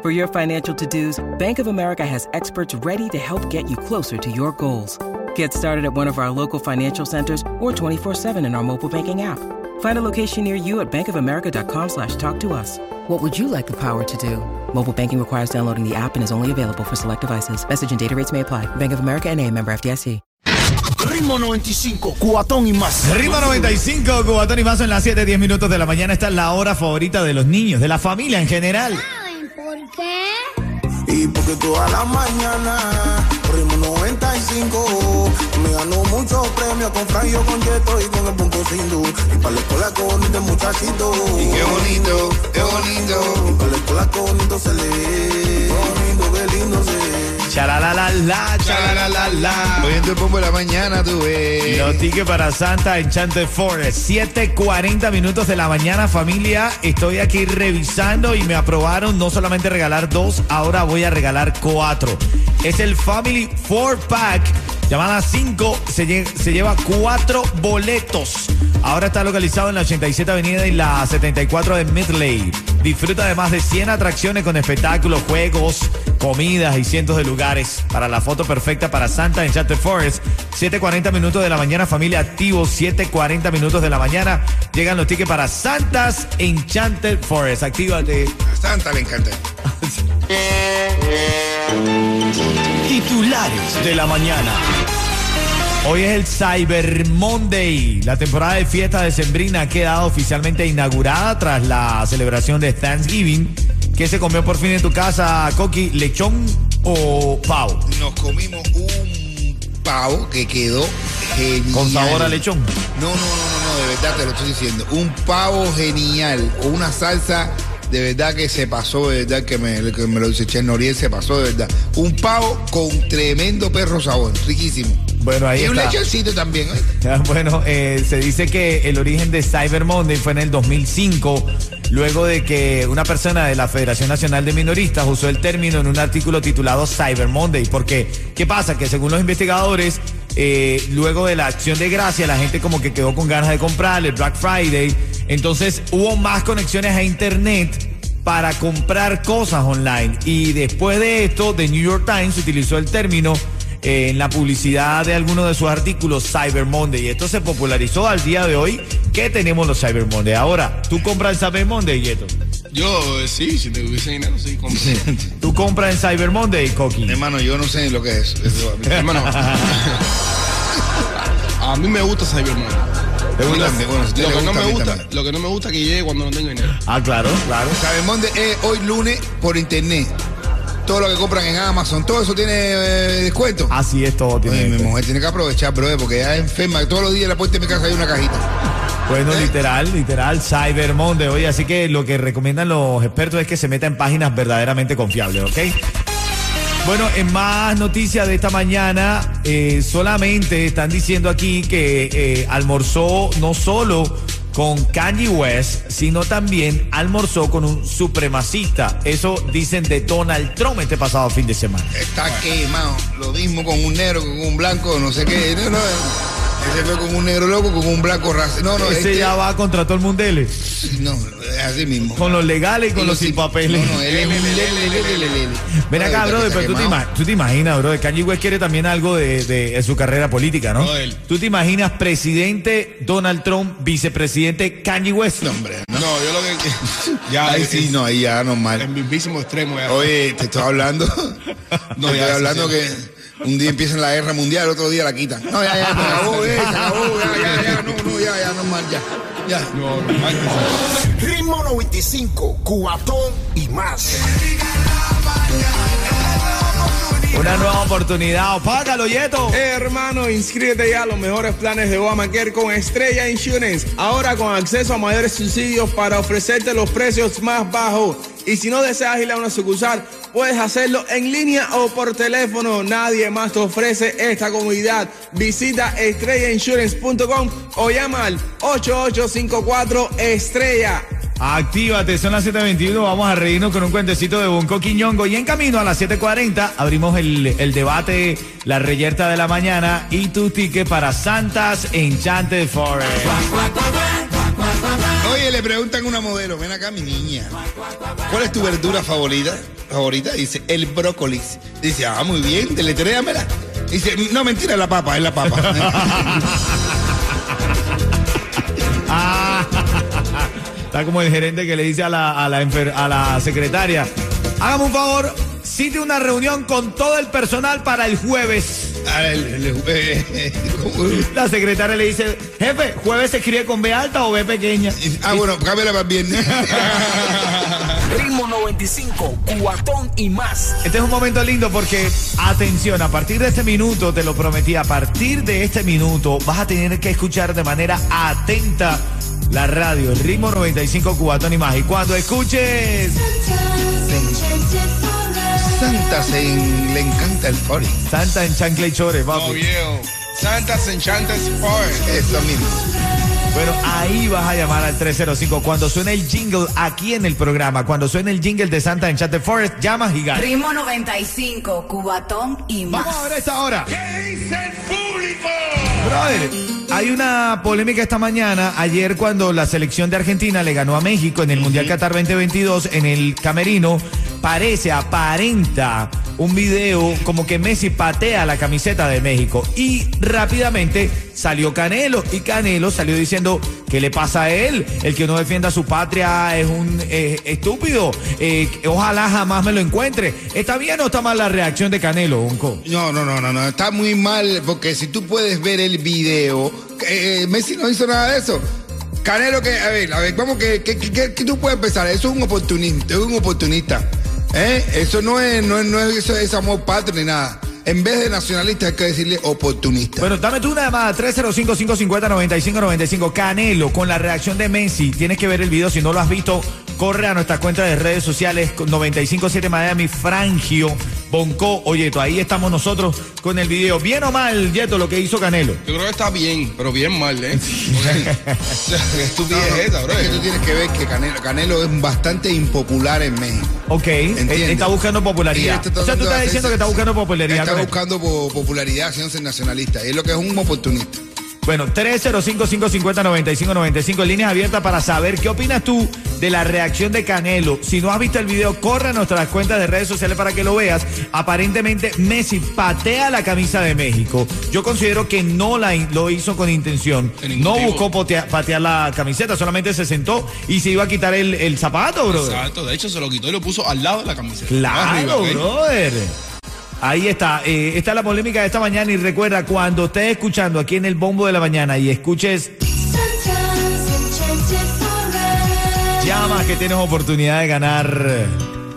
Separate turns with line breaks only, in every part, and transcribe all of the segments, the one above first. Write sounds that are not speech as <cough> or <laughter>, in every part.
For your financial to-dos, Bank of America has experts ready to help get you closer to your goals. Get started at one of our local financial centers or 24-7 in our mobile banking app. Find a location near you at bankofamerica.com slash talk to us. What would you like the power to do? Mobile banking requires downloading the app and is only available for select devices. Message and data rates may apply. Bank of America and a member FDIC.
Ritmo 95, cuatón y más.
Ritmo 95, Cubatón y más en las 7, 10 minutos de la mañana. Esta es la hora favorita de los niños, de la familia en general.
¿Saben por qué?
Y porque toda la mañana, Ritmo 95, me ganó muchos premios con Franjo, con Yeto y con el punto sin luz. Y para la escuela con este muchachito. Y qué bonito, qué bonito. Y para la escuela con bonito se lee. Qué bonito, qué lindo se ve.
Chalalalala, chalalalala.
Oyendo el pombo de la mañana, tú ves.
Los tickets para Santa Enchanted Forest. 7:40 minutos de la mañana, familia. Estoy aquí revisando y me aprobaron no solamente regalar dos, ahora voy a regalar cuatro. Es el Family Four Pack. Llamada 5 se, lle- se lleva cuatro boletos. Ahora está localizado en la 87 Avenida y la 74 de Midley. Disfruta de más de 100 atracciones con espectáculos, juegos, comidas y cientos de lugares. Para la foto perfecta para Santa Enchanted Forest, 7.40 minutos de la mañana, familia activo, 7.40 minutos de la mañana. Llegan los tickets para Santas Enchanted Forest. Actívate.
A Santa le encanta. <laughs>
Titulares de la mañana.
Hoy es el Cyber Monday. La temporada de fiesta de Sembrina ha quedado oficialmente inaugurada tras la celebración de Thanksgiving. ¿Qué se comió por fin en tu casa, Coqui? ¿Lechón o pavo?
Nos comimos un pavo que quedó genial.
Con sabor a lechón.
No, no, no, no, no, de verdad te lo estoy diciendo. Un pavo genial o una salsa de verdad que se pasó, de verdad que me, que me lo dice Chen Noriel, se pasó de verdad. Un pavo con tremendo perro sabor, riquísimo.
Bueno, ahí
y un
está.
lechoncito también, ¿eh? <laughs>
Bueno, eh, se dice que el origen de Cyber Monday fue en el 2005, luego de que una persona de la Federación Nacional de Minoristas usó el término en un artículo titulado Cyber Monday. Porque, ¿qué pasa? Que según los investigadores, eh, luego de la acción de gracia, la gente como que quedó con ganas de comprar el Black Friday. Entonces hubo más conexiones a Internet para comprar cosas online. Y después de esto, The New York Times utilizó el término eh, en la publicidad de algunos de sus artículos Cyber Monday. Y esto se popularizó al día de hoy que tenemos los Cyber Monday. Ahora, ¿tú compras el Cyber Monday, Yeto?
Yo, eh, sí, si te hubiese dinero, sí, compro.
¿Tú compras en Cyber Monday, Coqui?
Hermano, yo no sé lo que es. Eso,
Hermano, <laughs> <laughs> a mí me gusta Cyber Monday. Lo que,
gusta,
no me gusta, lo que no me gusta es que llegue cuando no tengo dinero.
Ah, claro, claro.
Cyber Monday es hoy lunes por internet. Todo lo que compran en Amazon, todo eso tiene eh, descuento.
Así es todo. Tiene
Oye, mi
descuento.
mujer tiene que aprovechar, bro, porque ella es enferma. Todos los días en la puerta de mi casa hay una cajita.
Bueno, literal, literal, Cyber Monday. Oye, así que lo que recomiendan los expertos es que se meta en páginas verdaderamente confiables, ¿ok? Bueno, en más noticias de esta mañana, eh, solamente están diciendo aquí que eh, almorzó no solo con Kanye West, sino también almorzó con un supremacista. Eso dicen de Donald Trump este pasado fin de semana.
Está quemado. Lo mismo con un negro, con un blanco, no sé qué. No, no. Ese fue con un negro loco, con un blanco raza. No, no,
Ese
este-
ya va contra todo el mundele,
No, es así mismo.
con los legales y con
Y
los sin papeles.
No, no, él es <laughs> un lele.
Ven acá,
está
pero tú te, ima- tú te imaginas, brother, Kanye West quiere también algo de, de- de su carrera política, ¿no?
Brother.
¿Tú te imaginas presidente Donald Trump, vicepresidente Kanye West?
No, hombre.
No, yo lo que. <laughs> Ya,
Ahí
es-
sí, no, ahí ya
En
normal.
mismísimo extremo. Ya.
Oye, te estoy hablando. <laughs>
No,
te
ya,
estoy
sí,
hablando
sí.
que un día empieza la guerra mundial, el otro día la quitan. No, ya, ya, se acabó, eh, se acabó, ya, ya, ya, no, no, ya, ya, normal, ya. Ya.
No, normal.
Ritmo 95, cuatón y más.
Una nueva oportunidad. Págalo, Yeto.
Hermano, inscríbete ya a los mejores planes de Obamacare con Estrella Insurance. Ahora con acceso a mayores subsidios para ofrecerte los precios más bajos. Y si no deseas ir a una sucursal, puedes hacerlo en línea o por teléfono. Nadie más te ofrece esta comodidad. Visita estrellainsurance.com o llama al 8854 Estrella.
Actívate, son las 7.21, vamos a reírnos con un cuentecito de Bonco Quiñongo y en camino a las 7.40 abrimos el, el debate, la reyerta de la mañana y tu ticket para Santas Enchanted Forest.
Oye, le preguntan a una modelo, ven acá mi niña, ¿cuál es tu verdura favorita? Favorita, dice, el brócoli. Dice, ah, muy bien, deletréamela. Dice, no, mentira, es la papa, es la papa. <laughs>
está como el gerente que le dice a la, a la, enfer- a la secretaria, hágame un favor, cite una reunión con todo el personal para el jueves.
Ah, el- el- <laughs> ¿cómo?
La secretaria le dice, jefe, jueves se escribe con B alta o B pequeña.
ah, bueno, cámbiala el viernes. <laughs>
Ritmo 95, cuatón y más.
Este es un momento lindo porque, atención, a partir de este minuto, te lo prometí, a partir de este minuto vas a tener que escuchar de manera atenta la radio, el ritmo 95 cubatón y más. Y cuando escuches
Santa se le encanta el forest.
Santa en Chancla y Chores,
Oh,
papi.
viejo. Santa's Enchanted Forest.
Eso mismo.
Bueno, ahí vas a llamar al 305 cuando suene el jingle aquí en el programa. Cuando suene el jingle de Santa en Chancla Forest, llamas y ganas.
Ritmo 95, Cubatón y más.
Vamos a ver esta hora. ¿Qué dice el público? Brother, hay una polémica esta mañana. Ayer cuando la selección de Argentina le ganó a México en el Mundial Qatar 2022 en el Camerino, parece, aparenta un video como que Messi patea la camiseta de México y rápidamente salió Canelo y Canelo salió diciendo ¿qué le pasa a él? El que no defienda a su patria es un eh, estúpido. Eh, ojalá jamás me lo encuentre. ¿Está bien o está mal la reacción de Canelo, Unco?
No, no, no, no, no, está muy mal porque si tú puedes ver el video, eh, Messi no hizo nada de eso. Canelo, que, a ver, a ver, vamos, que- que tú puedes pensar, eso es un oportunista, es un oportunista. ¿Eh? Eso no es, no es, no es, eso es amor patrio ni nada. En vez de nacionalista hay que decirle oportunista.
Bueno, dame tú una llamada, 305-550-9595. Canelo, con la reacción de Messi. Tienes que ver el video. Si no lo has visto, corre a nuestra cuenta de redes sociales 957 Miami, Frangio, Bonco. Oye, tú, ahí estamos nosotros con el video. Bien o mal, Yeto, lo que hizo Canelo.
Yo creo que está bien, pero bien mal, ¿eh? Porque- ¿Qué estupidez es esta, bro?
Es que tú tienes que ver que Canelo, Canelo es bastante impopular en México.
Ok, él
¿Entiendes?
está buscando popularidad.
está
O sea, tú estás diciendo que está buscando popularidad.
Está buscando po- popularidad, haciéndose nacionalista. Y es lo que es un oportunista.
Bueno, 305-550-9595, líneas abiertas para saber qué opinas tú de la reacción de Canelo. Si no has visto el video, corre a nuestras cuentas de redes sociales para que lo veas. Aparentemente, Messi patea la camisa de México. Yo considero que no la, lo hizo con intención. No buscó potea- patear la camiseta, solamente se sentó y se iba a quitar el, el zapato, bro.
Exacto, de hecho se lo quitó y lo puso al lado de la camiseta.
Claro, brother. Ahí está, eh, está la polémica de esta mañana y recuerda, cuando estés escuchando aquí en el bombo de la mañana y escuches, llama que tienes oportunidad de ganar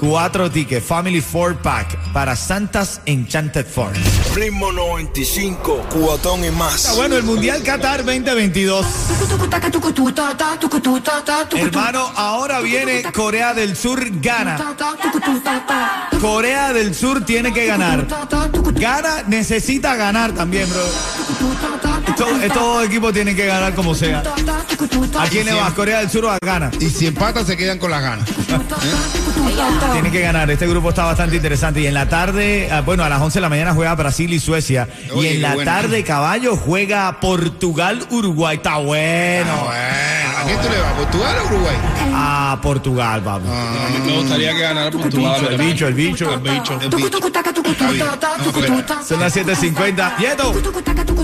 cuatro tickets, Family Four Pack para Santas Enchanted Forest.
Ritmo 95, cuatón y más.
Está bueno, el Mundial Qatar 2022. Hermano, ahora viene Corea del Sur gana. Corea del Sur tiene que ganar. Gana, necesita ganar también, bro. Estos estos equipos tienen que ganar como sea. ¿A quién le vas? ¿Corea del Sur o a Gana?
Y si empatan, se quedan con las ganas. <laughs>
Tienen que ganar. Este grupo está bastante interesante. Y en la tarde, ah, bueno, a las 11 de la mañana juega Brasil y Suecia. y
Oye,
en
qué
la
bueno.
tarde, caballo, juega Portugal, Uruguay. Está bueno.
Ah, bueno. ¿A quién tú le vas? ¿Portugal o Uruguay?
A Portugal, papi.
A mí me gustaría que ganara Portugal.
El bicho, el bicho.
El bicho.
El bicho.
Son las 7.50. Yeto,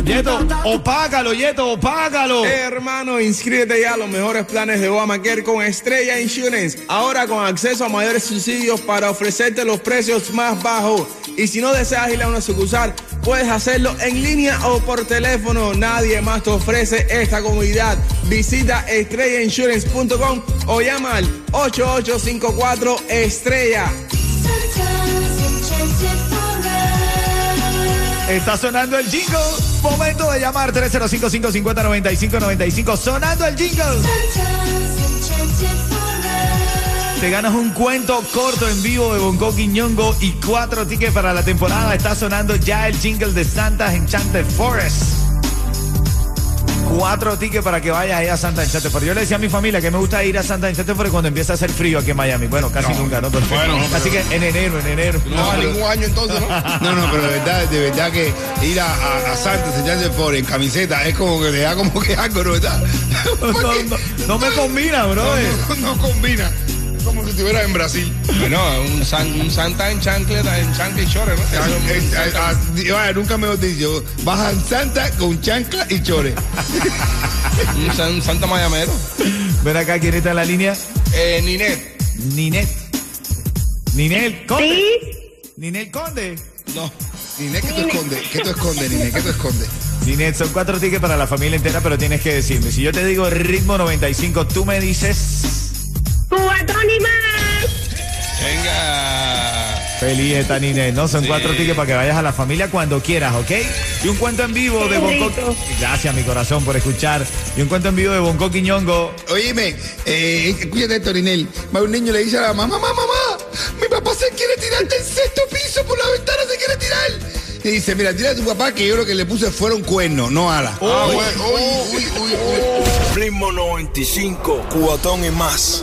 Yeto, opágalo, Yeto, opágalo.
Eh, hermano, inscríbete ya a los mejores planes de Obamacare con Estrella Insurance. Ahora con acceso a mayores subsidios para ofrecerte los precios más bajos. Y si no deseas ir a una sucursal, puedes hacerlo en línea o por teléfono. Nadie más te ofrece esta comodidad. Visita estrellainsurance.com o llama al 8854 Estrella.
Está sonando el jingle. Momento de llamar 305-550-9595. Sonando el jingle. Te ganas un cuento corto en vivo de Bongo Quiñongo y cuatro tickets para la temporada. Está sonando ya el jingle de Santa's Enchanted Forest. Cuatro tickets para que vayas ahí a Santa Forest. Yo le decía a mi familia que me gusta ir a Santa Forest cuando empieza a hacer frío aquí en Miami. Bueno, casi nunca, ¿no? Pero-
Bueno, pero-
Así que en enero, en enero.
No va ningún año entonces, ¿no? <laughs>
No, no, pero de verdad, de verdad que ir a, a, a Enchanted Forest en camiseta es como que le da como que algo, ¿no <laughs> verdad?
No, no, no me combina, bro.
No, no, no combina. Como si estuvieras en Brasil.
Bueno, un, san- un Santa en chancleta, en chancla y chore, ¿no?
Ah, eh, ah, nunca me lo dicho. Bajan Santa con chancla y chore. <laughs>
Un, san- un Santa Mayamero.
Ven acá, ¿quién está en la línea?
Eh, Ninet.
Ninet. Ninel Conde. Ninel Conde.
No. Niné, ¿qué tú escondes? ¿Qué tú escondes, Niné? ¿Qué tú escondes?
Ninet, son cuatro tickets para la familia entera, pero tienes que decirme. Si yo te digo ritmo 95, tú me dices.
¡Cubatón y más!
Venga.
Feliz está Ninet, ¿no? Son
Sí.
cuatro tickets para que vayas a la familia cuando quieras, ¿ok? Y un cuento en vivo de Bonco. Gracias, mi corazón, por escuchar. Y un cuento en vivo de Bonco Quiñongo.
Oíme, eh, escúchate esto, Ninel. Va un niño le dice a la mamá, mamá, mamá, mi papá se quiere tirar del sexto piso por la ventana, se quiere tirar. Y dice, mira, tira a tu papá que yo lo que le puse fueron cuernos, no alas.
Bueno. Uy, uy, uy, uy.
Ritmo 95, cubatón y más.